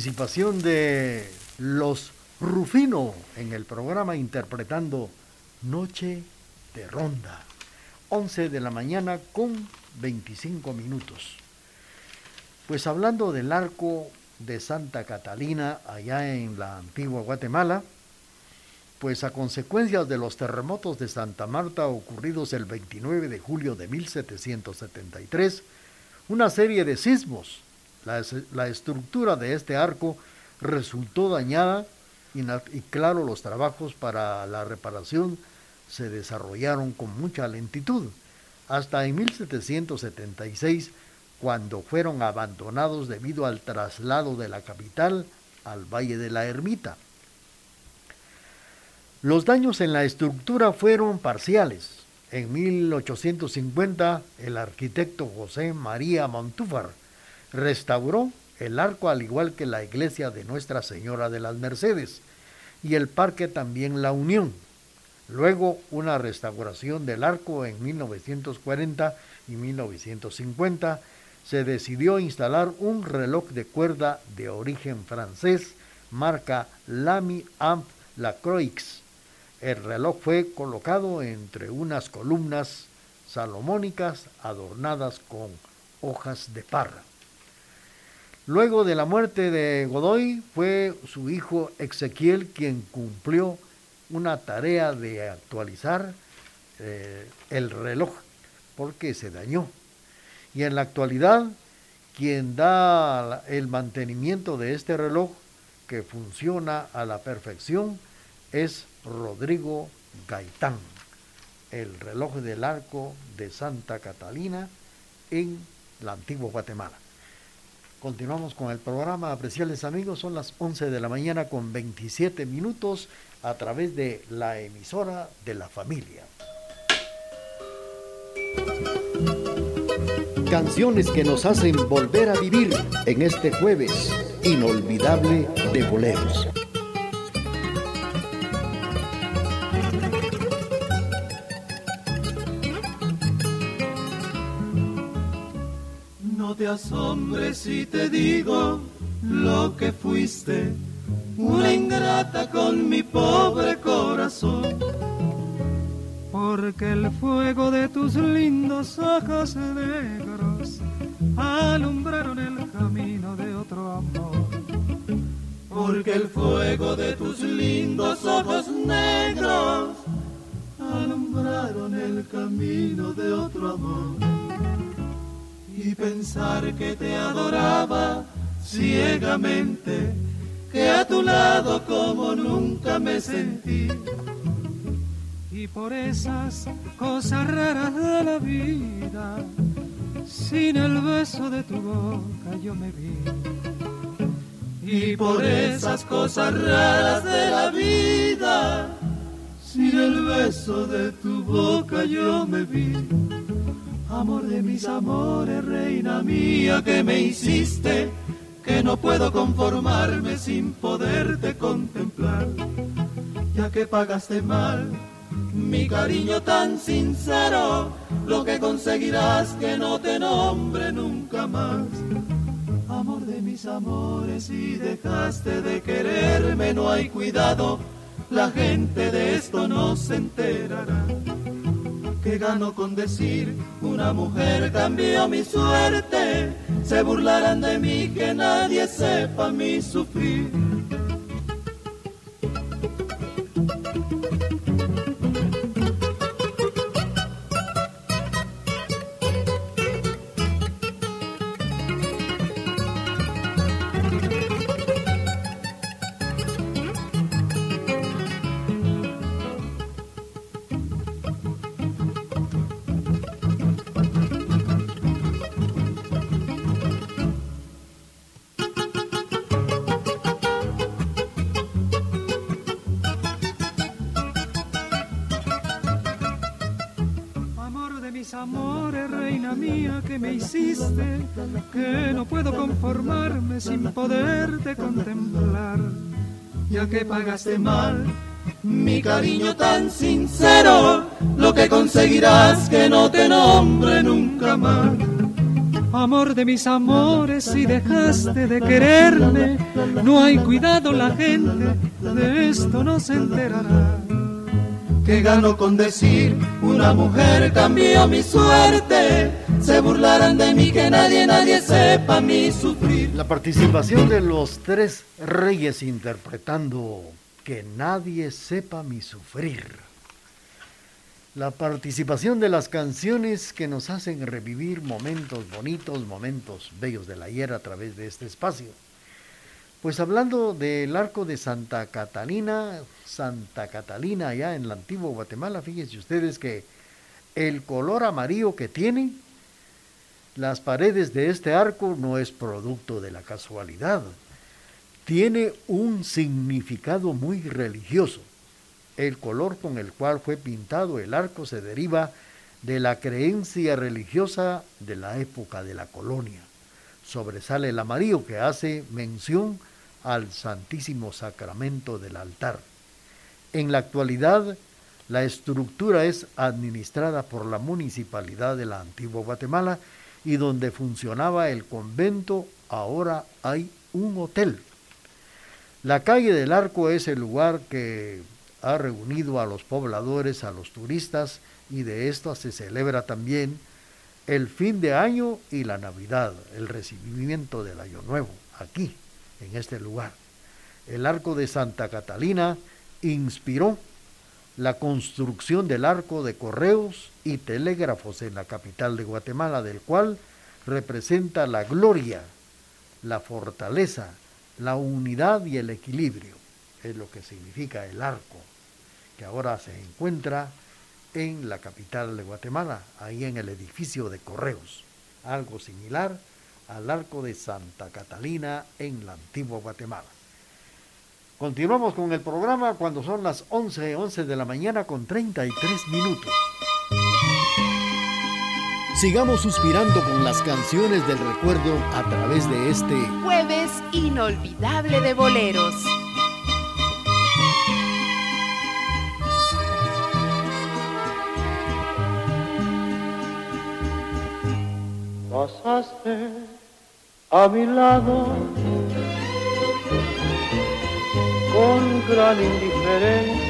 Participación de los Rufino en el programa interpretando Noche de Ronda. 11 de la mañana con 25 minutos. Pues hablando del arco de Santa Catalina allá en la antigua Guatemala, pues a consecuencia de los terremotos de Santa Marta ocurridos el 29 de julio de 1773, una serie de sismos la, estructura de este arco resultó dañada y, y claro, los trabajos para la reparación se desarrollaron con mucha lentitud, hasta en 1776, cuando fueron abandonados debido al traslado de la capital al Valle de la Ermita. Los daños en la estructura fueron parciales. En 1850, el arquitecto José María Montúfar restauró el arco al igual que la iglesia de Nuestra Señora de las Mercedes y el parque también La Unión. Luego una restauración del arco en 1940 y 1950 se decidió instalar un reloj de cuerda de origen francés marca Lamy Amp Lacroix. El reloj fue colocado entre unas columnas salomónicas adornadas con hojas de parra. Luego de la muerte de Godoy fue su hijo Ezequiel quien cumplió una tarea de actualizar eh, el reloj porque se dañó. Y en la actualidad quien da el mantenimiento de este reloj que funciona a la perfección es Rodrigo Gaitán, el reloj del arco de Santa Catalina en la antigua Guatemala. Continuamos con el programa, apreciables amigos, son las 11 de la mañana con 27 minutos a través de la emisora de la familia. Canciones que nos hacen volver a vivir en este jueves inolvidable de boleros. Asombres si te digo lo que fuiste, una ingrata con mi pobre corazón. porque el fuego de tus lindos ojos negros alumbraron el camino de otro amor. Porque el fuego de tus lindos ojos negros alumbraron el camino de otro amor. Y pensar que te adoraba ciegamente, que a tu lado como nunca me sentí y por esas cosas raras de la vida, sin el beso de tu boca yo me vi. Y por esas cosas raras de la vida, sin el beso de tu boca yo me vi. Amor de mis amores, reina mía, que me hiciste, que no puedo conformarme sin poderte contemplar, ya que pagaste mal mi cariño tan sincero, lo que conseguirás que no te nombre nunca más. Amor de mis amores, si dejaste de quererme, no hay cuidado, la gente de esto no se enterará. Que gano con decir, una mujer cambió mi suerte, se burlarán de mí, que nadie sepa mi sufrir que pagaste mal mi cariño tan sincero, lo que conseguirás que no te nombre nunca más. Amor de mis amores, si dejaste de quererme, no hay cuidado la gente, de esto no se enterará. Que gano con decir, una mujer cambió mi suerte, se burlarán de mí, que nadie, nadie sepa mi sufrir. La participación de los tres reyes interpretando que nadie sepa mi sufrir. La participación de las canciones que nos hacen revivir momentos bonitos, momentos bellos del ayer a través de este espacio. Pues hablando del arco de Santa Catalina, Santa Catalina allá en la antigua Guatemala, fíjense ustedes que el color amarillo que tiene las paredes de este arco no es producto de la casualidad. Tiene un significado muy religioso. El color con el cual fue pintado el arco se deriva de la creencia religiosa de la época de la colonia. Sobresale el amarillo que hace mención al Santísimo Sacramento del altar. En la actualidad, la estructura es administrada por la Municipalidad de la Antigua Guatemala y donde funcionaba el convento, ahora hay un hotel. La calle del Arco es el lugar que ha reunido a los pobladores, a los turistas, y de esto se celebra también el fin de año y la Navidad, el recibimiento del Año Nuevo, aquí, en este lugar. El arco de Santa Catalina inspiró la construcción del arco de correos y telégrafos en la capital de Guatemala, del cual representa la gloria, la fortaleza, la unidad y el equilibrio. Es lo que significa el arco, que ahora se encuentra en la capital de Guatemala, ahí en el edificio de correos. Algo similar al arco de Santa Catalina en la antigua Guatemala. Continuamos con el programa cuando son las 11, 11 de la mañana con 33 minutos. Sigamos suspirando con las canciones del recuerdo a través de este jueves inolvidable de boleros. Pasaste a mi lado con gran indiferencia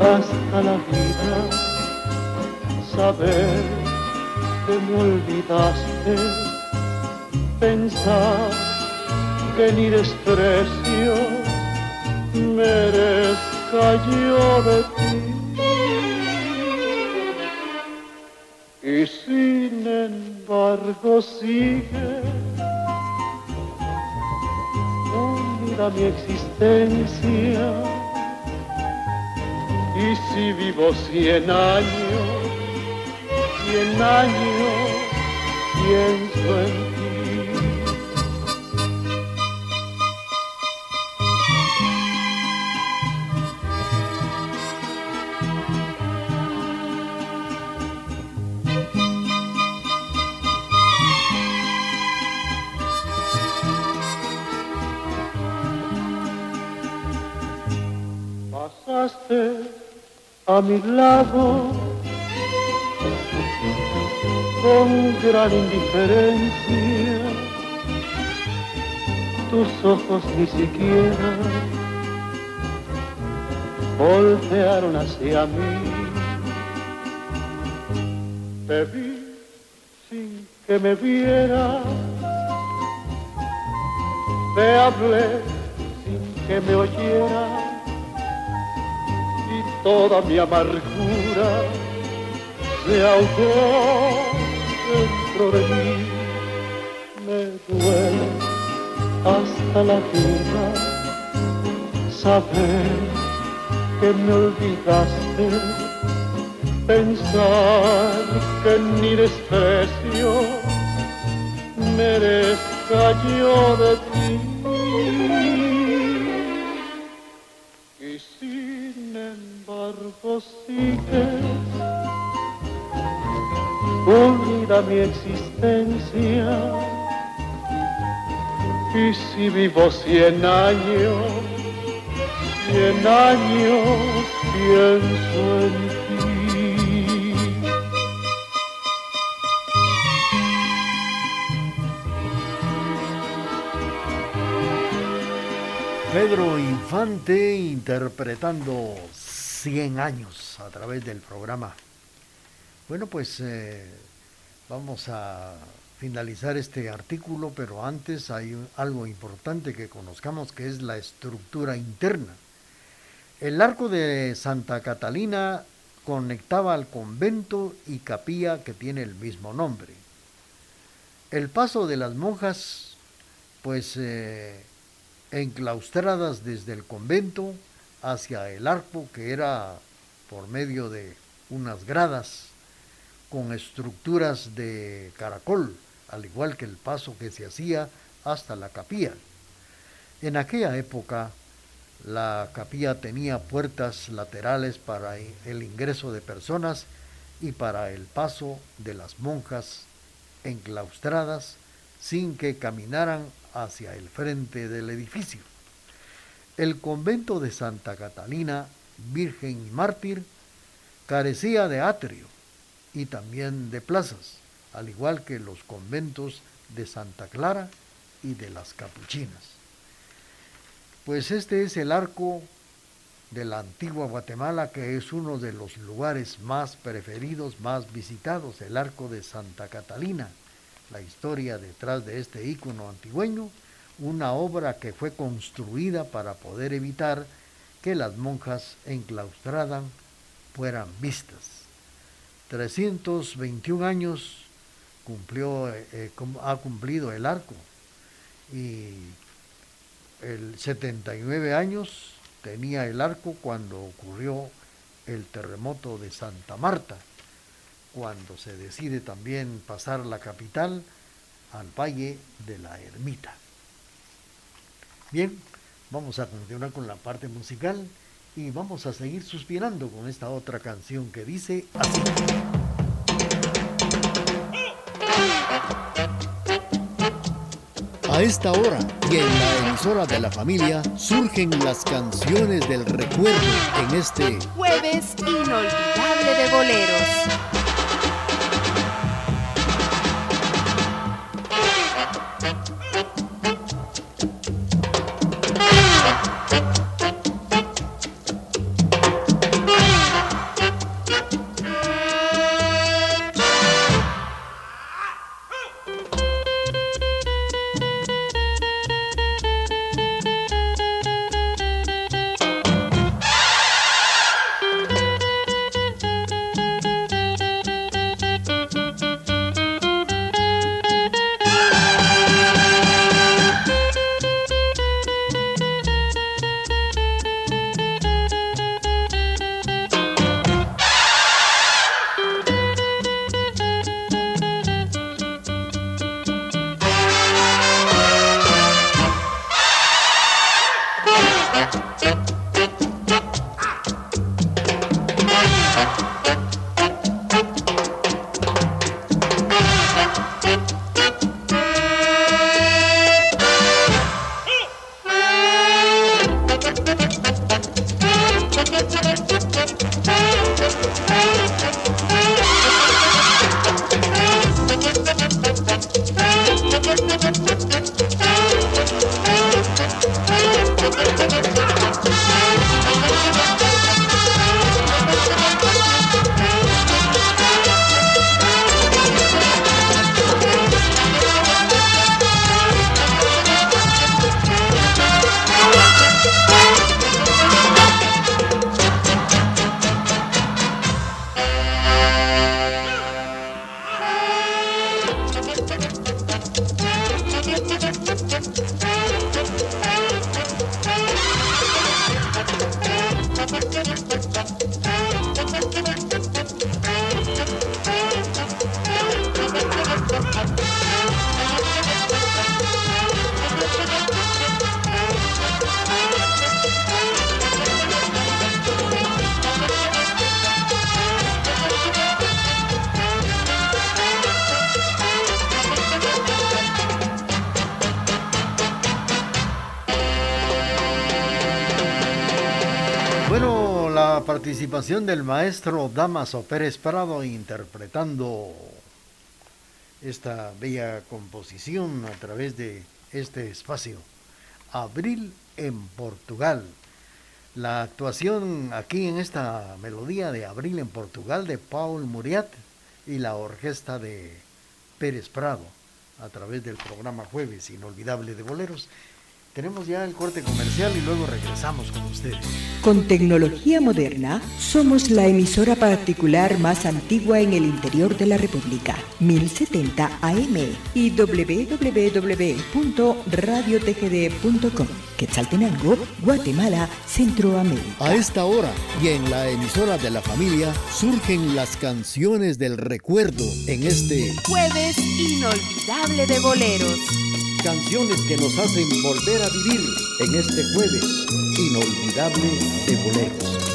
hasta la vida saber que me olvidaste, pensar que ni desprecio merezca yo de ti. Y sin embargo sigue unida mi existencia. Y si vivo cien años, cien años pienso en a mi lado con gran indiferencia. Tus ojos ni siquiera voltearon hacia mí. Te vi sin que me viera. Te hablé sin que me oyera toda mi amargura se ahogó dentro de mí. Me duele hasta la vida saber que me olvidaste, pensar que ni desprecio merezca yo de ti. Sigues unida mi existencia. Y si vivo cien años, cien años pienso en ti. Pedro Infante interpretando 100 años a través del programa. Bueno, pues eh, vamos a finalizar este artículo, pero antes hay algo importante que conozcamos que es la estructura interna. El arco de Santa Catalina conectaba al convento y capilla que tiene el mismo nombre. El paso de las monjas, pues eh, enclaustradas desde el convento, hacia el arco que era por medio de unas gradas con estructuras de caracol, al igual que el paso que se hacía hasta la capilla. En aquella época la capilla tenía puertas laterales para el ingreso de personas y para el paso de las monjas enclaustradas sin que caminaran hacia el frente del edificio. El convento de Santa Catalina, Virgen y Mártir, carecía de atrio y también de plazas, al igual que los conventos de Santa Clara y de las Capuchinas. Pues este es el arco de la antigua Guatemala, que es uno de los lugares más preferidos, más visitados, el arco de Santa Catalina. La historia detrás de este ícono antigüeño una obra que fue construida para poder evitar que las monjas enclaustradas fueran vistas. 321 años cumplió, eh, eh, ha cumplido el arco y el 79 años tenía el arco cuando ocurrió el terremoto de Santa Marta, cuando se decide también pasar la capital al Valle de la Ermita. Bien, vamos a continuar con la parte musical Y vamos a seguir suspirando con esta otra canción que dice así. A esta hora y en la emisora de la familia surgen las canciones del recuerdo en este jueves inolvidable de boleros. Participación del maestro Damaso Pérez Prado interpretando esta bella composición a través de este espacio. Abril en Portugal. La actuación aquí en esta melodía de Abril en Portugal de Paul Muriat y la orquesta de Pérez Prado a través del programa Jueves Inolvidable de Boleros tenemos ya el corte comercial y luego regresamos con ustedes. Con tecnología moderna, somos la emisora particular más antigua en el interior de la República, 1070 AM y www.radiotgd.com. Quetzaltenango, Guatemala, Centroamérica. A esta hora y en la emisora de la familia surgen las canciones del recuerdo en este jueves inolvidable de boleros canciones que nos hacen volver a vivir en este jueves inolvidable de boleros.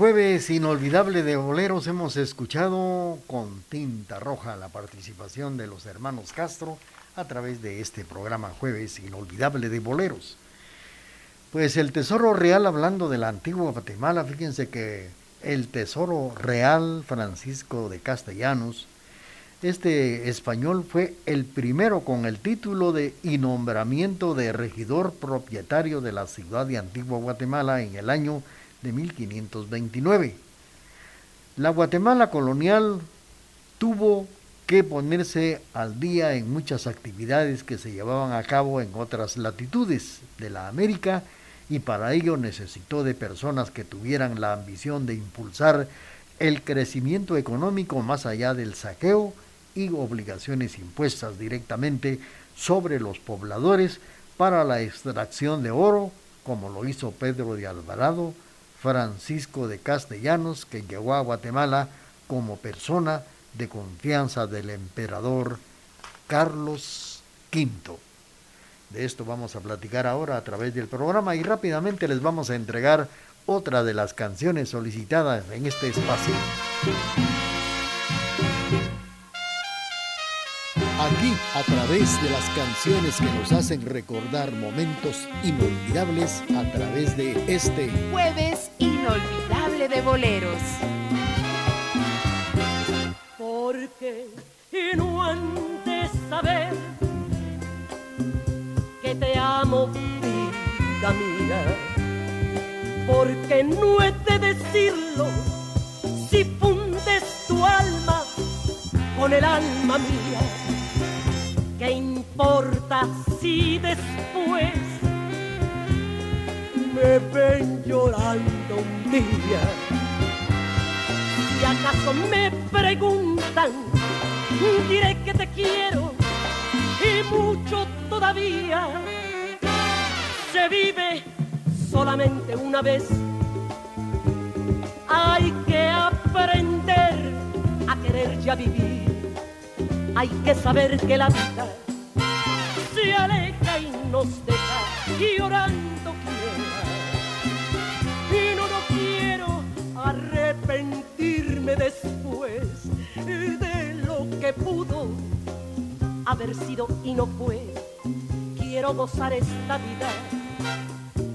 Jueves Inolvidable de Boleros hemos escuchado con tinta roja la participación de los hermanos Castro a través de este programa Jueves Inolvidable de Boleros. Pues el Tesoro Real, hablando de la antigua Guatemala, fíjense que el Tesoro Real Francisco de Castellanos, este español fue el primero con el título de y nombramiento de regidor propietario de la ciudad de Antigua Guatemala en el año de 1529. La Guatemala colonial tuvo que ponerse al día en muchas actividades que se llevaban a cabo en otras latitudes de la América y para ello necesitó de personas que tuvieran la ambición de impulsar el crecimiento económico más allá del saqueo y obligaciones impuestas directamente sobre los pobladores para la extracción de oro, como lo hizo Pedro de Alvarado, Francisco de Castellanos, que llegó a Guatemala como persona de confianza del emperador Carlos V. De esto vamos a platicar ahora a través del programa y rápidamente les vamos a entregar otra de las canciones solicitadas en este espacio. Aquí, a través de las canciones que nos hacen recordar momentos inolvidables, a través de este Jueves inolvidable de boleros. Porque y no antes saber que te amo, vida mía. Porque no he de decirlo si fundes tu alma con el alma mía. ¿Qué importa si después me ven llorando un día? Si acaso me preguntan, diré que te quiero y mucho todavía. Se vive solamente una vez. Hay que aprender a querer ya vivir. Hay que saber que la vida se aleja y nos deja llorando quiera. Y no, no quiero arrepentirme después de lo que pudo haber sido y no fue. Quiero gozar esta vida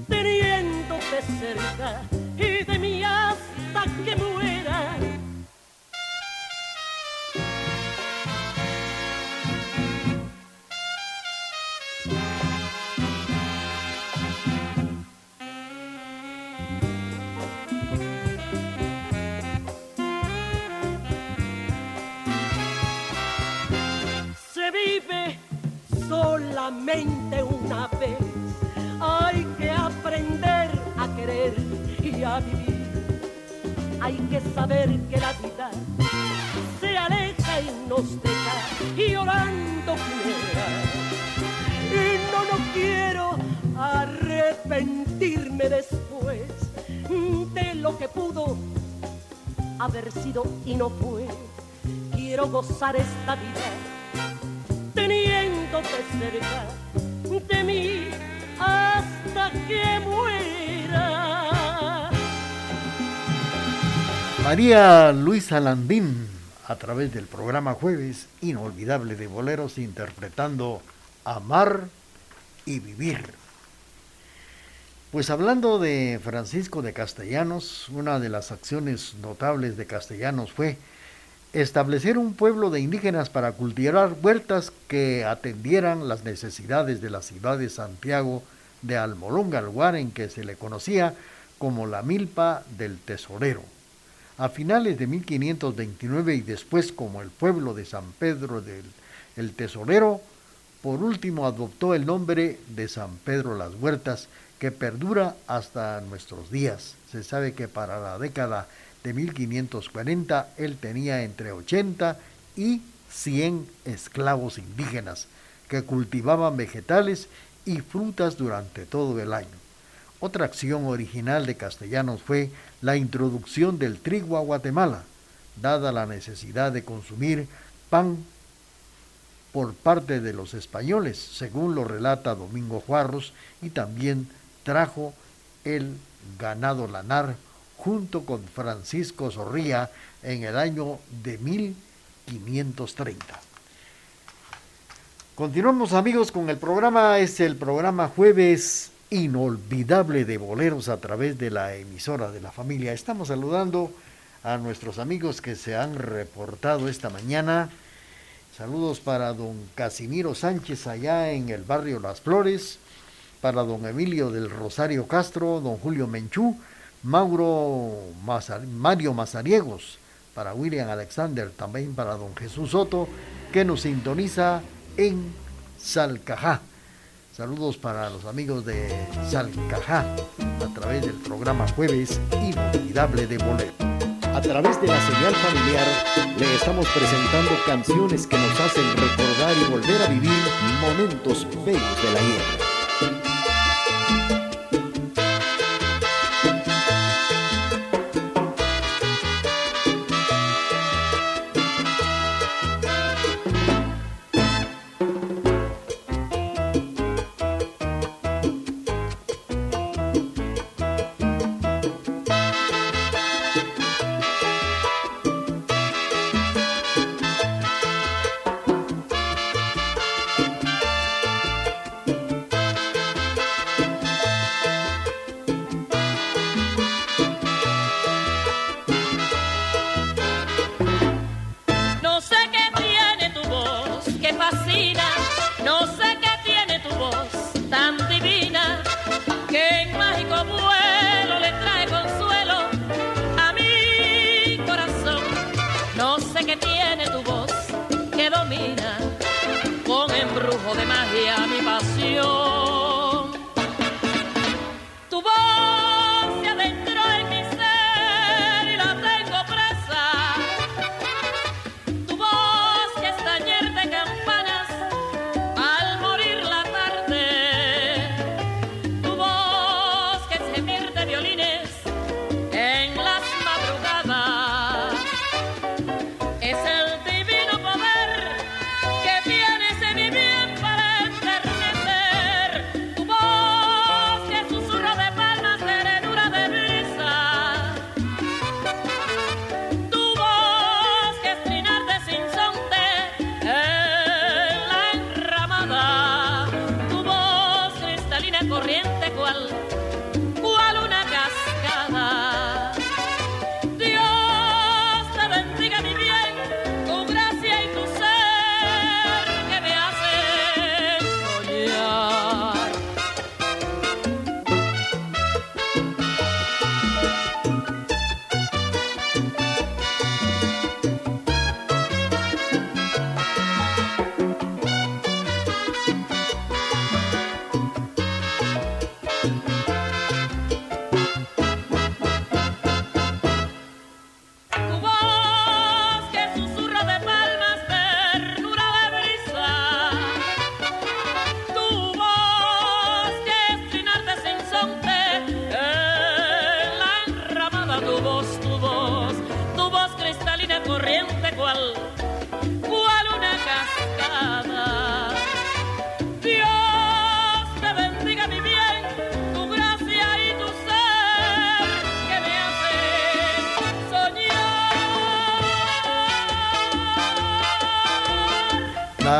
teniéndote cerca y de mí hasta que muera. Que la vida se aleja y nos deja y llorando quiera. Y no, no quiero arrepentirme después de lo que pudo haber sido y no fue. Quiero gozar esta vida teniéndote cerca de mí hasta que muera. María Luisa Landín, a través del programa Jueves Inolvidable de Boleros, interpretando Amar y Vivir. Pues hablando de Francisco de Castellanos, una de las acciones notables de Castellanos fue establecer un pueblo de indígenas para cultivar huertas que atendieran las necesidades de la ciudad de Santiago de Almolonga, lugar en que se le conocía como la milpa del tesorero. A finales de 1529 y después como el pueblo de San Pedro del el Tesorero, por último adoptó el nombre de San Pedro Las Huertas, que perdura hasta nuestros días. Se sabe que para la década de 1540 él tenía entre 80 y 100 esclavos indígenas que cultivaban vegetales y frutas durante todo el año. Otra acción original de Castellanos fue la introducción del trigo a Guatemala, dada la necesidad de consumir pan por parte de los españoles, según lo relata Domingo Juarros, y también trajo el ganado lanar junto con Francisco Zorría en el año de 1530. Continuamos amigos con el programa, es el programa jueves inolvidable de boleros a través de la emisora de la familia. Estamos saludando a nuestros amigos que se han reportado esta mañana. Saludos para don Casimiro Sánchez allá en el barrio Las Flores, para don Emilio del Rosario Castro, don Julio Menchú, Mauro Mario Mazariegos, para William Alexander, también para don Jesús Soto, que nos sintoniza en Salcajá. Saludos para los amigos de Salcajá a través del programa Jueves Inolvidable de Bolero. A través de la señal familiar le estamos presentando canciones que nos hacen recordar y volver a vivir momentos bellos de la guerra.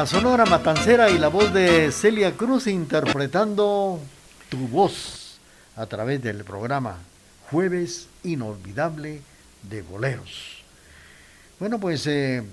Sonora Matancera y la voz de Celia Cruz interpretando Tu voz a través del programa Jueves Inolvidable de Boleros. Bueno, pues eh,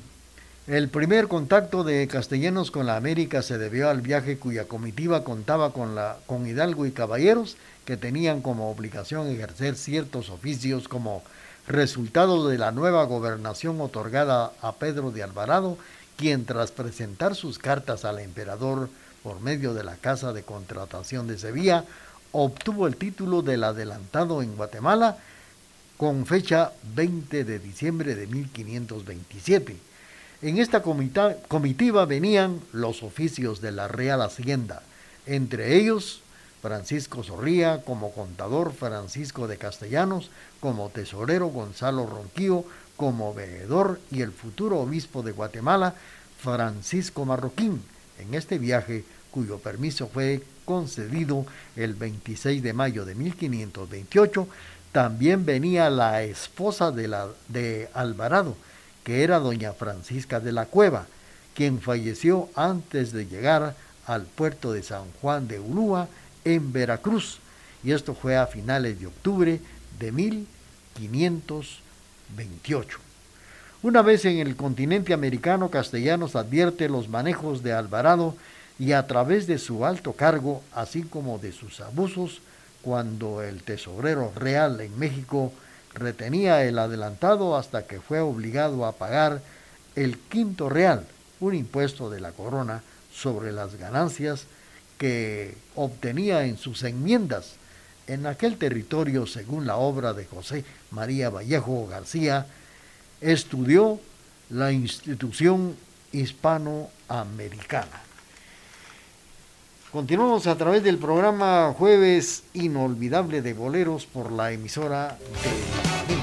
el primer contacto de castellanos con la América se debió al viaje cuya comitiva contaba con, la, con Hidalgo y Caballeros, que tenían como obligación ejercer ciertos oficios como resultado de la nueva gobernación otorgada a Pedro de Alvarado, quien tras presentar sus cartas al emperador por medio de la Casa de Contratación de Sevilla, obtuvo el título del adelantado en Guatemala con fecha 20 de diciembre de 1527. En esta comitiva venían los oficios de la Real Hacienda, entre ellos Francisco Zorría como contador, Francisco de Castellanos como tesorero, Gonzalo Ronquillo como veedor y el futuro obispo de Guatemala, Francisco Marroquín, en este viaje cuyo permiso fue concedido el 26 de mayo de 1528, también venía la esposa de, la, de Alvarado, que era doña Francisca de la Cueva, quien falleció antes de llegar al puerto de San Juan de Ulúa, en Veracruz, y esto fue a finales de octubre de 1528. Una vez en el continente americano, Castellanos advierte los manejos de Alvarado y a través de su alto cargo, así como de sus abusos, cuando el tesorero real en México retenía el adelantado hasta que fue obligado a pagar el quinto real, un impuesto de la corona sobre las ganancias que obtenía en sus enmiendas en aquel territorio, según la obra de José María Vallejo García, estudió la institución hispanoamericana. Continuamos a través del programa Jueves Inolvidable de Boleros por la emisora de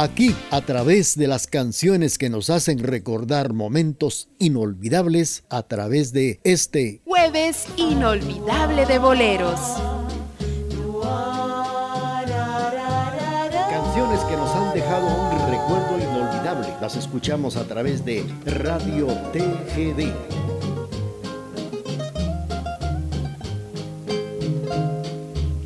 Aquí, a través de las canciones que nos hacen recordar momentos inolvidables, a través de este jueves inolvidable de boleros. Canciones que nos han dejado un recuerdo inolvidable. Las escuchamos a través de Radio TGD.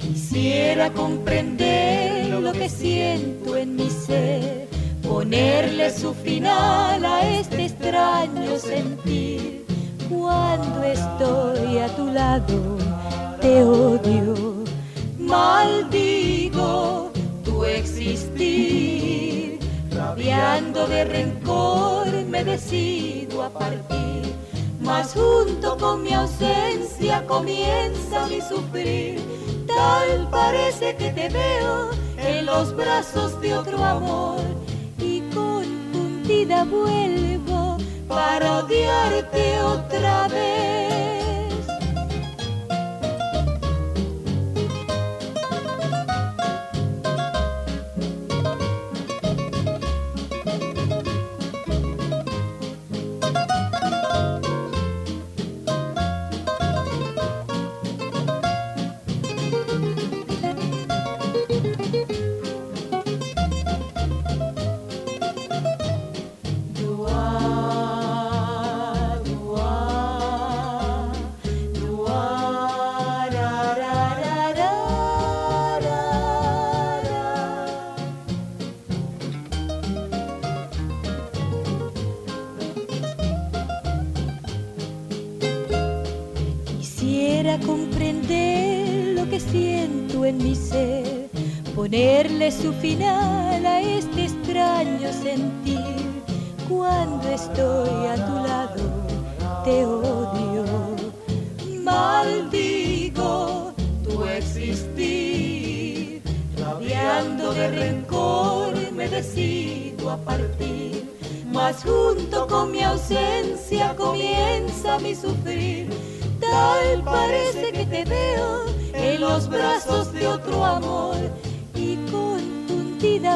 Quisiera comprender lo que siento en mi ser, ponerle su final a este extraño sentir. Cuando estoy a tu lado, te odio, maldigo tu existir. Rabiando de rencor me decido a partir, mas junto con mi ausencia comienza mi sufrir Tal parece que te veo en los brazos de otro amor y confundida vuelvo para odiarte otra vez. Su final a este extraño sentir. Cuando estoy a tu lado, te odio, maldigo tu existir. Rabiando de rencor me decido a partir, mas junto con mi ausencia comienza mi sufrir. Tal parece que te veo en los brazos de otro amor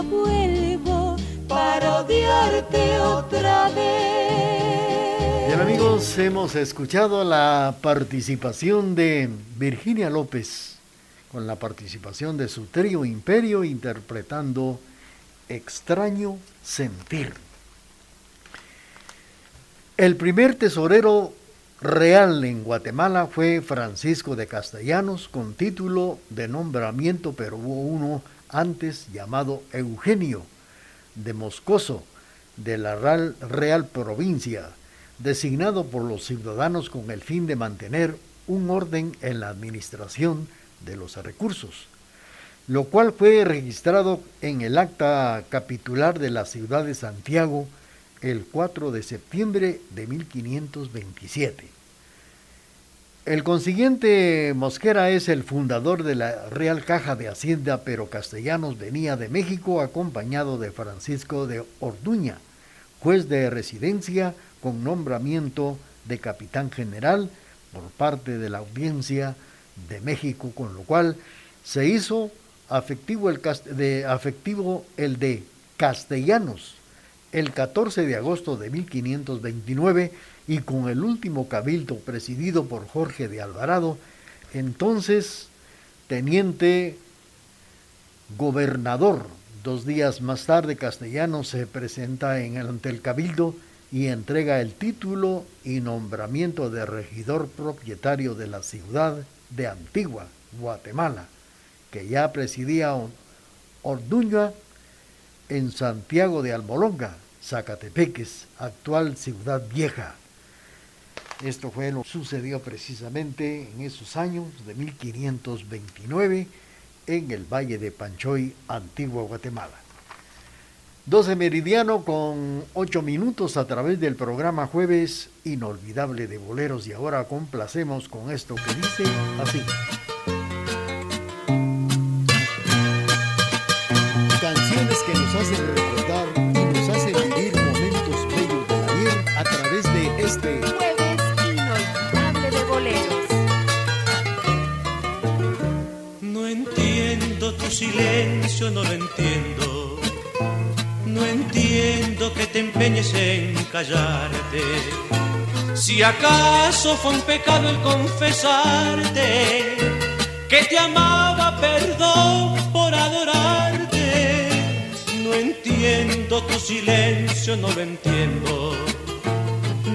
vuelvo para odiarte otra vez. Bien amigos, hemos escuchado la participación de Virginia López con la participación de su trío Imperio interpretando Extraño Sentir. El primer tesorero real en Guatemala fue Francisco de Castellanos con título de nombramiento, pero hubo uno antes llamado Eugenio de Moscoso de la Real, Real Provincia, designado por los ciudadanos con el fin de mantener un orden en la administración de los recursos, lo cual fue registrado en el acta capitular de la ciudad de Santiago el 4 de septiembre de 1527. El consiguiente Mosquera es el fundador de la Real Caja de Hacienda, pero Castellanos venía de México acompañado de Francisco de Orduña, juez de residencia con nombramiento de capitán general por parte de la audiencia de México, con lo cual se hizo afectivo el, de, afectivo el de Castellanos el 14 de agosto de 1529 y con el último cabildo presidido por Jorge de Alvarado, entonces teniente gobernador. Dos días más tarde Castellano se presenta en el, ante el cabildo y entrega el título y nombramiento de regidor propietario de la ciudad de Antigua, Guatemala, que ya presidía Orduña en Santiago de Almolonga, Zacatepeques, actual Ciudad Vieja. Esto fue lo que sucedió precisamente en esos años de 1529 en el Valle de Panchoy, Antigua Guatemala. 12 meridiano con 8 minutos a través del programa Jueves Inolvidable de Boleros y ahora complacemos con esto que dice así. Hacen recordar y nos hacen vivir momentos bellos de la vida a través de este silencio no lo entiendo. No entiendo que te empeñes en callarte. Si acaso fue un pecado el confesarte que te amaba, perdón por adorarte. Entiendo tu silencio, no lo entiendo.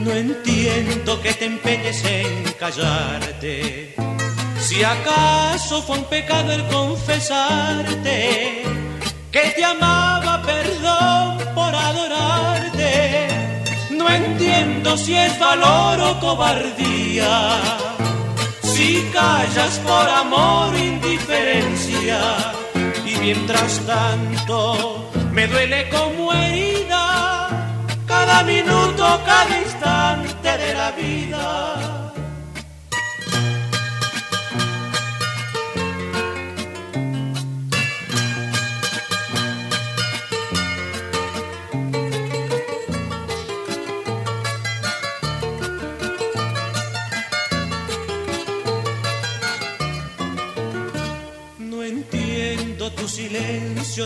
No entiendo que te empeñes en callarte si acaso fue un pecado el confesarte que te amaba, perdón por adorarte. No entiendo si es valor o cobardía. Si callas por amor, indiferencia. Y mientras tanto me duele como herida cada minuto, cada instante de la vida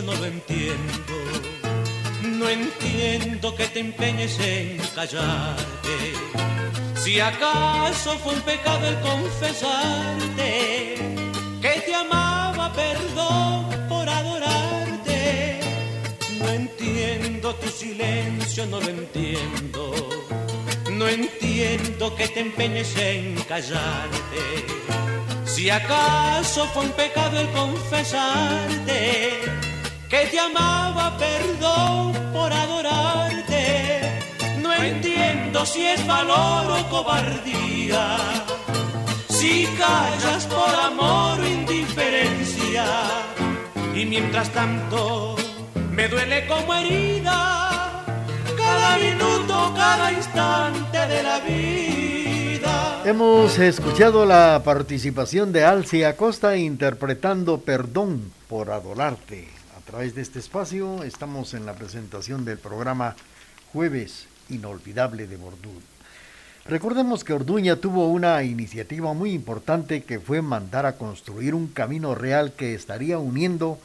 no lo entiendo. No entiendo que te empeñes en callarte. Si acaso fue un pecado el confesarte que te amaba, perdón por adorarte. No entiendo tu silencio, no lo entiendo. No entiendo que te empeñes en callarte si acaso fue un pecado el confesarte que te amaba, perdón por adorarte. No entiendo si es valor o cobardía, si callas por amor o indiferencia. Y mientras tanto me duele como herida cada minuto, cada instante de la vida. Hemos escuchado la participación de Alcia Acosta interpretando Perdón por adorarte. Través de este espacio estamos en la presentación del programa Jueves Inolvidable de Bordú. Recordemos que Orduña tuvo una iniciativa muy importante que fue mandar a construir un camino real que estaría uniendo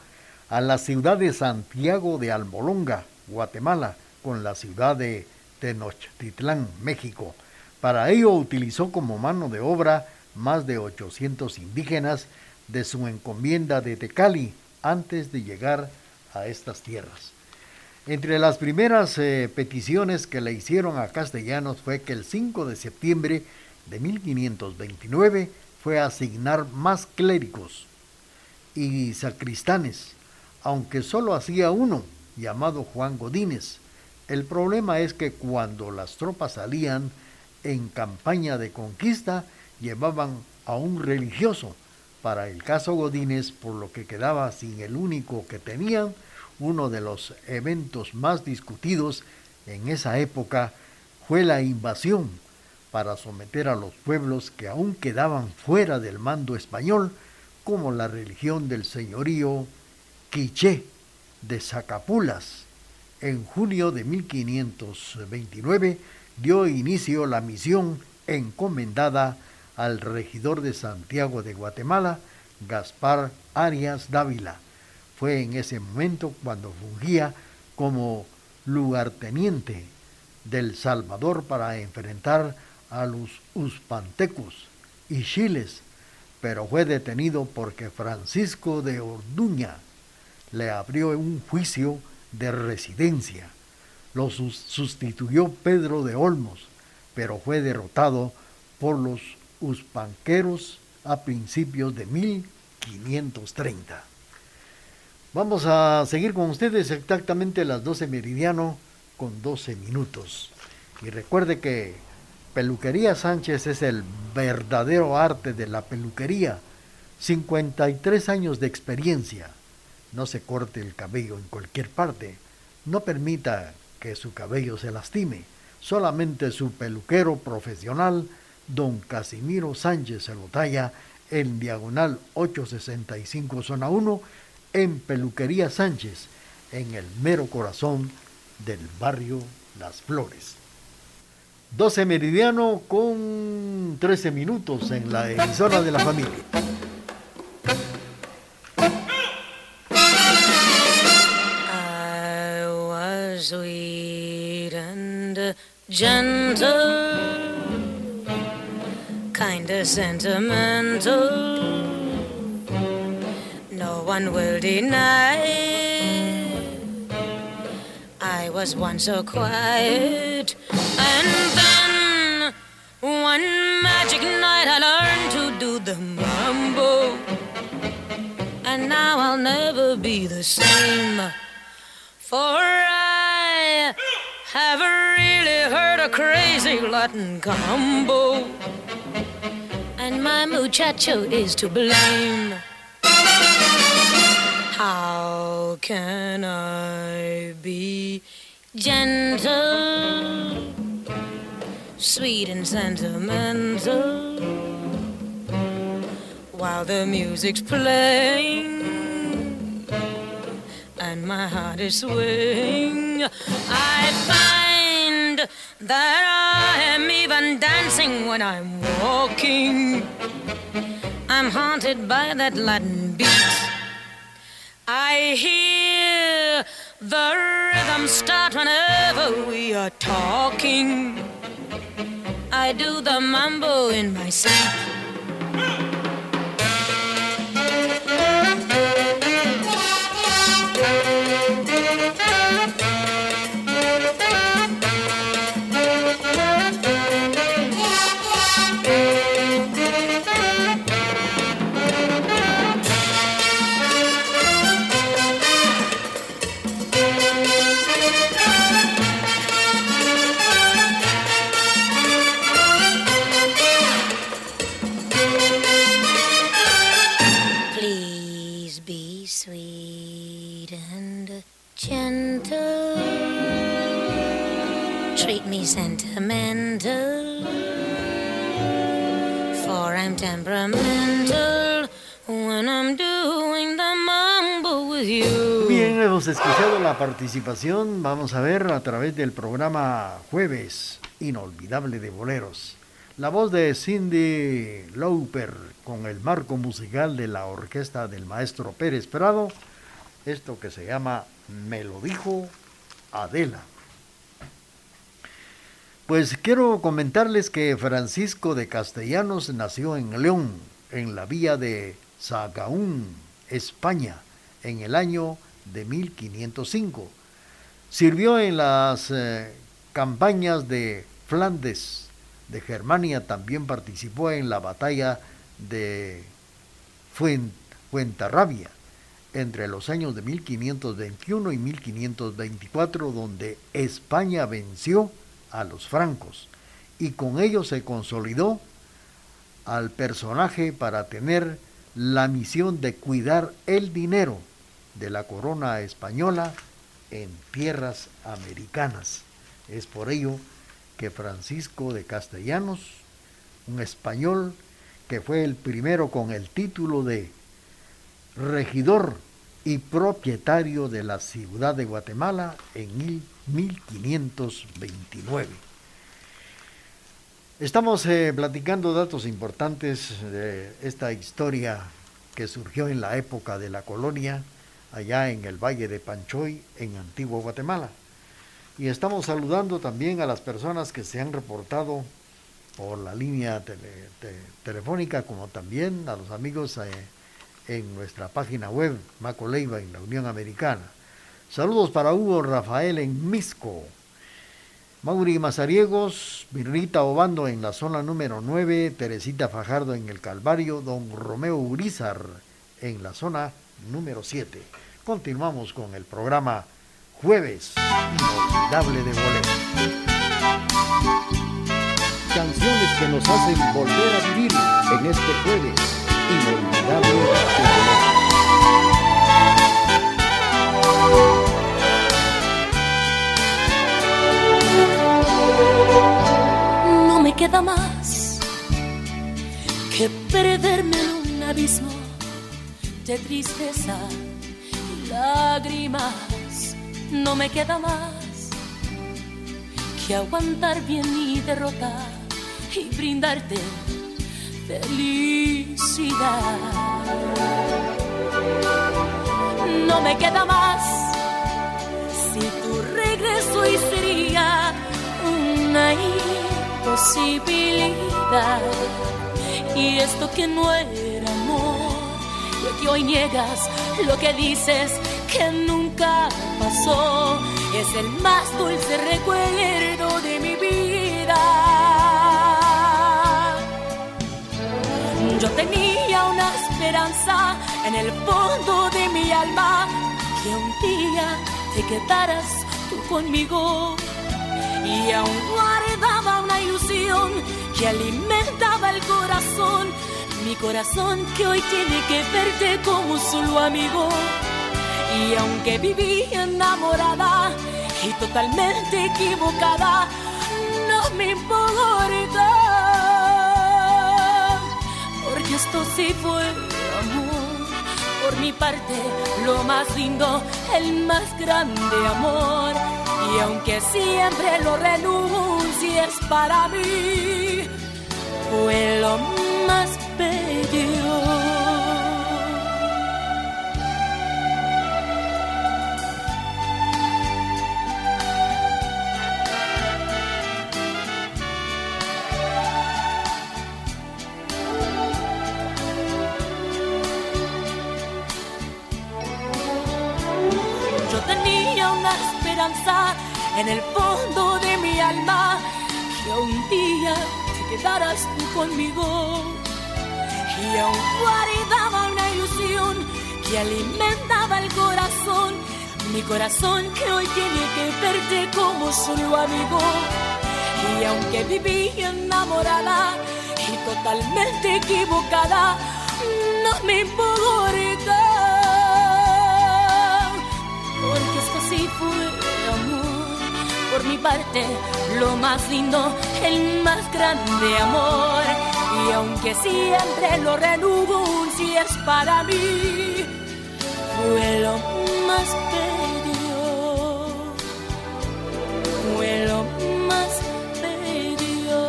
a la ciudad de Santiago de Almolonga, Guatemala, con la ciudad de Tenochtitlán, México para ello utilizó como mano de obra más de 800 indígenas de su encomienda de Tecali antes de llegar a estas tierras. Entre las primeras eh, peticiones que le hicieron a Castellanos fue que el 5 de septiembre de 1529 fue asignar más clérigos y sacristanes, aunque solo hacía uno, llamado Juan Godínez. El problema es que cuando las tropas salían en campaña de conquista, llevaban a un religioso para el caso Godínez, por lo que quedaba sin el único que tenían, uno de los eventos más discutidos en esa época fue la invasión para someter a los pueblos que aún quedaban fuera del mando español, como la religión del señorío quiché de Zacapulas. En junio de 1529 dio inicio la misión encomendada al regidor de Santiago de Guatemala, Gaspar Arias Dávila. Fue en ese momento cuando fungía como lugarteniente del Salvador para enfrentar a los uspantecos y chiles, pero fue detenido porque Francisco de Orduña le abrió un juicio de residencia. Lo sustituyó Pedro de Olmos, pero fue derrotado por los uspanqueros a principios de 1530. Vamos a seguir con ustedes exactamente las 12 meridiano con 12 minutos. Y recuerde que Peluquería Sánchez es el verdadero arte de la peluquería. 53 años de experiencia. No se corte el cabello en cualquier parte. No permita que su cabello se lastime. Solamente su peluquero profesional don Casimiro Sánchez se lo talla en diagonal 865 zona 1 en Peluquería Sánchez, en el mero corazón del barrio Las Flores. 12 meridiano con 13 minutos en la emisora de la familia. Kinda sentimental. No one will deny. I was once so quiet, and then one magic night I learned to do the mambo, and now I'll never be the same. For I have really heard a crazy Latin combo my muchacho is to blame. How can I be gentle, sweet and sentimental while the music's playing and my heart is swing? I find that I am even dancing when I'm walking. I'm haunted by that Latin beat. I hear the rhythm start whenever we are talking. I do the mambo in my sleep. Hemos escuchado la participación, vamos a ver, a través del programa Jueves Inolvidable de Boleros. La voz de Cindy Lauper con el marco musical de la orquesta del maestro Pérez Prado, esto que se llama Me lo dijo Adela. Pues quiero comentarles que Francisco de Castellanos nació en León, en la vía de Sagaún, España, en el año de 1505. Sirvió en las eh, campañas de Flandes, de Germania, también participó en la batalla de Fuentarrabia entre los años de 1521 y 1524, donde España venció a los francos y con ello se consolidó al personaje para tener la misión de cuidar el dinero de la corona española en tierras americanas. Es por ello que Francisco de Castellanos, un español que fue el primero con el título de regidor y propietario de la ciudad de Guatemala en 1529. Estamos eh, platicando datos importantes de esta historia que surgió en la época de la colonia, allá en el Valle de Panchoy, en Antiguo Guatemala. Y estamos saludando también a las personas que se han reportado por la línea telefónica, como también a los amigos eh, en nuestra página web, Maco Leiva, en la Unión Americana. Saludos para Hugo Rafael en Misco. Mauri Mazariegos, Mirrita Obando en la zona número 9, Teresita Fajardo en el Calvario, Don Romeo Urizar en la zona número 7. Continuamos con el programa Jueves Inolvidable de Bolero. Canciones que nos hacen volver a vivir en este jueves inolvidable de Bolero. Tristeza y lágrimas. No me queda más que aguantar bien mi derrota y brindarte felicidad. No me queda más si tu regreso y sería una posibilidad. Y esto que no lo que hoy niegas, lo que dices que nunca pasó, es el más dulce recuerdo de mi vida. Yo tenía una esperanza en el fondo de mi alma, que un día te quedaras tú conmigo y aún guardaba una ilusión que alimentaba el corazón, mi corazón que hoy tiene que verte como solo amigo. Y aunque viví enamorada y totalmente equivocada, no me importa, porque esto sí fue amor. Por mi parte, lo más lindo, el más grande amor y aunque siempre lo renuncies para mí, fue lo más bello. en el fondo de mi alma que un día te quedaras tú conmigo. Y aún guardaba una ilusión que alimentaba el corazón, mi corazón que hoy tiene que verte como solo amigo. Y aunque viví enamorada y totalmente equivocada, no me importa. Porque esto sí fue por mi parte lo más lindo, el más grande amor. Y aunque siempre lo si es para mí, fue lo más bello, fue lo más bello.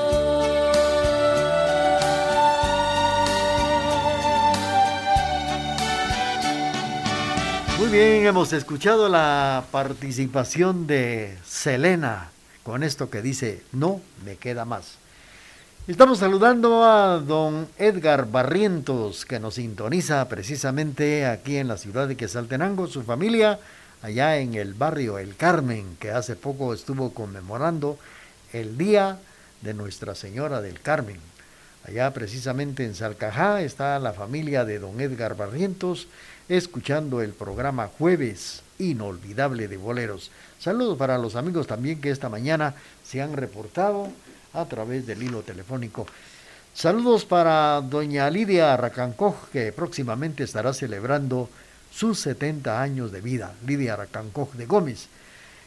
Muy bien, hemos escuchado la participación de Selena con esto que dice, no me queda más. Estamos saludando a don Edgar Barrientos, que nos sintoniza precisamente aquí en la ciudad de Quesaltenango, su familia, allá en el barrio El Carmen, que hace poco estuvo conmemorando el Día de Nuestra Señora del Carmen. Allá precisamente en Salcajá está la familia de don Edgar Barrientos escuchando el programa Jueves Inolvidable de Boleros. Saludos para los amigos también que esta mañana se han reportado a través del hilo telefónico. Saludos para doña Lidia Racancoj, que próximamente estará celebrando sus 70 años de vida. Lidia Racancoj de Gómez.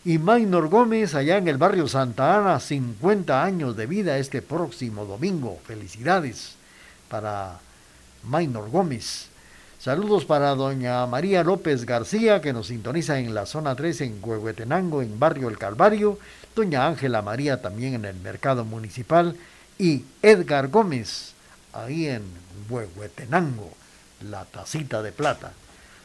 Y Maynor Gómez, allá en el barrio Santa Ana, 50 años de vida este próximo domingo. Felicidades para Maynor Gómez. Saludos para doña María López García, que nos sintoniza en la zona 3 en Huehuetenango, en Barrio El Calvario. Doña Ángela María también en el Mercado Municipal. Y Edgar Gómez, ahí en Huehuetenango, la tacita de plata.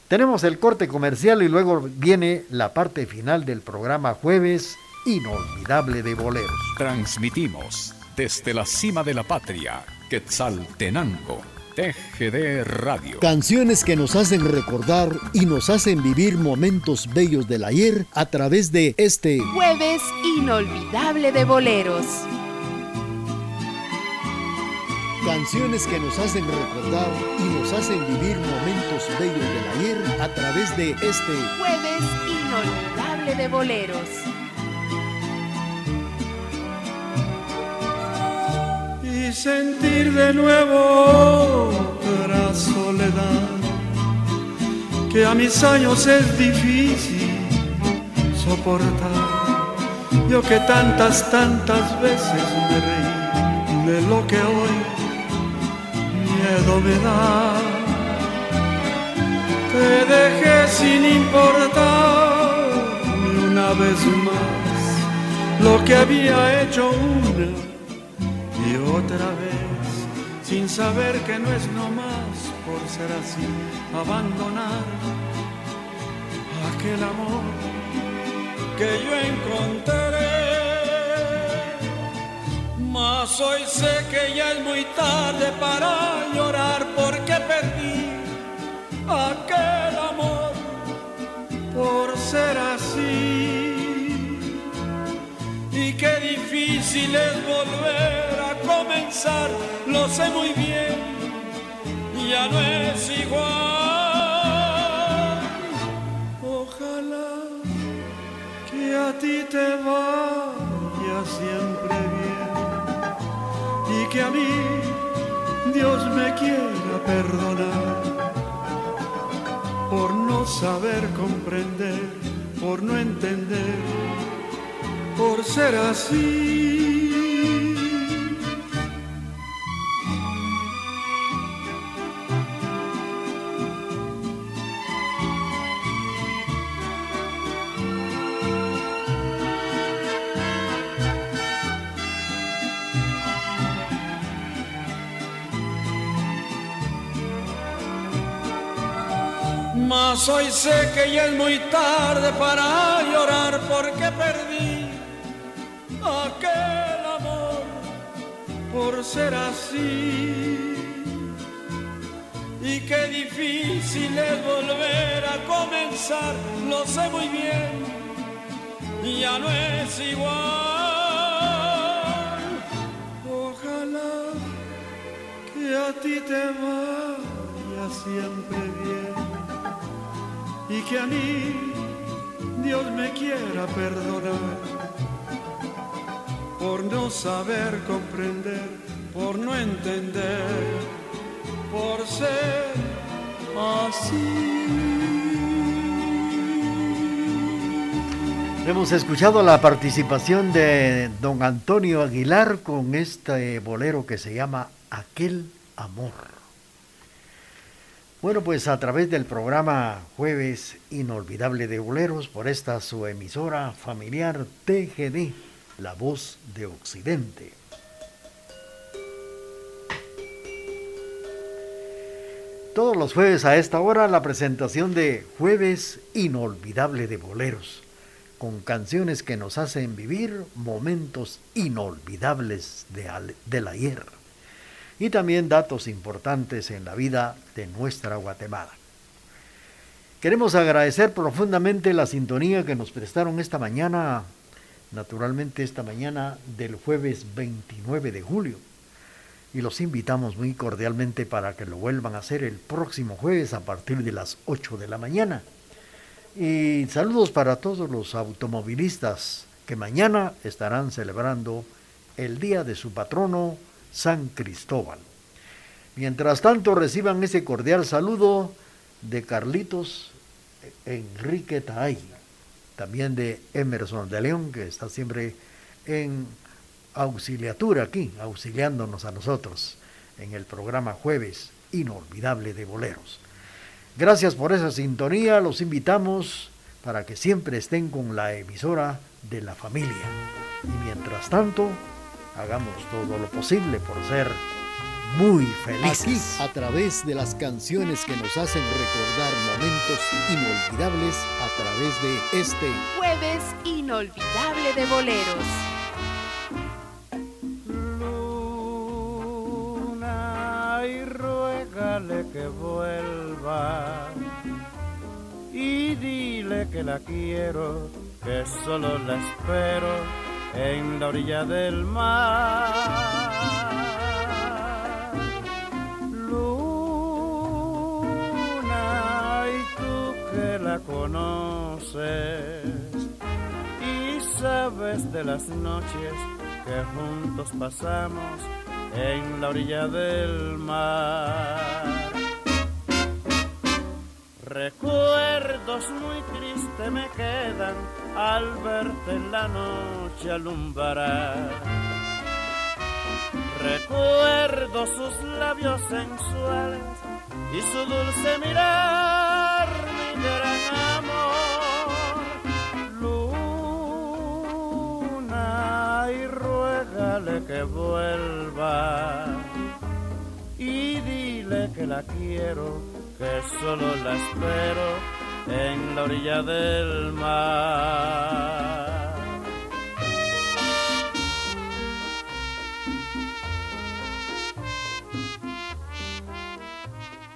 Tenemos el corte comercial y luego viene la parte final del programa Jueves Inolvidable de Boleros. Transmitimos desde la cima de la patria, Quetzaltenango TGD Radio. Canciones que nos hacen recordar y nos hacen vivir momentos bellos del ayer a través de este Jueves Inolvidable de Boleros. Canciones que nos hacen recordar y nos hacen vivir momentos bellos del ayer a través de este Jueves Inolvidable de Boleros. Sentir de nuevo otra soledad que a mis años es difícil soportar. Yo que tantas, tantas veces me reí de lo que hoy miedo me da. Te dejé sin importar una vez más lo que había hecho una y otra vez, sin saber que no es nomás por ser así, abandonar aquel amor que yo encontré. Mas hoy sé que ya es muy tarde para llorar porque perdí aquel amor por ser así. Y qué difícil es volver comenzar, lo sé muy bien, ya no es igual. Ojalá que a ti te vaya siempre bien y que a mí Dios me quiera perdonar por no saber comprender, por no entender, por ser así. Mas hoy sé que ya es muy tarde para llorar porque perdí aquel amor por ser así. Y qué difícil es volver a comenzar, lo sé muy bien, ya no es igual. Ojalá que a ti te vaya siempre bien y que a mí Dios me quiera perdonar por no saber comprender, por no entender, por ser así. Hemos escuchado la participación de don Antonio Aguilar con este bolero que se llama Aquel Amor. Bueno, pues a través del programa Jueves Inolvidable de Boleros, por esta su emisora familiar TGD, La Voz de Occidente. Todos los jueves a esta hora la presentación de Jueves Inolvidable de Boleros, con canciones que nos hacen vivir momentos inolvidables de del ayer y también datos importantes en la vida de nuestra Guatemala. Queremos agradecer profundamente la sintonía que nos prestaron esta mañana, naturalmente esta mañana del jueves 29 de julio. Y los invitamos muy cordialmente para que lo vuelvan a hacer el próximo jueves a partir de las 8 de la mañana. Y saludos para todos los automovilistas que mañana estarán celebrando el día de su patrono, San Cristóbal. Mientras tanto, reciban ese cordial saludo de Carlitos Enrique Taay, también de Emerson de León, que está siempre en auxiliatura aquí, auxiliándonos a nosotros en el programa Jueves Inolvidable de Boleros. Gracias por esa sintonía, los invitamos para que siempre estén con la emisora de la familia. Y mientras tanto, hagamos todo lo posible por ser muy felices. Aquí, a través de las canciones que nos hacen recordar momentos inolvidables, a través de este jueves inolvidable de boleros. Luna y ruégale que vuelva y dile que la quiero, que solo la espero en la orilla del mar la conoces y sabes de las noches que juntos pasamos en la orilla del mar. Recuerdos muy tristes me quedan al verte en la noche alumbrar. Recuerdo sus labios sensuales y su dulce mirar gran amor, luna, y ruégale que vuelva y dile que la quiero, que solo la espero en la orilla del mar.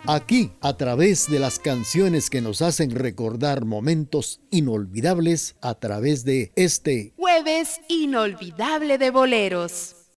aquí a través de las canciones que nos hacen recordar momentos inolvidables a través de este jueves inolvidable de boleros.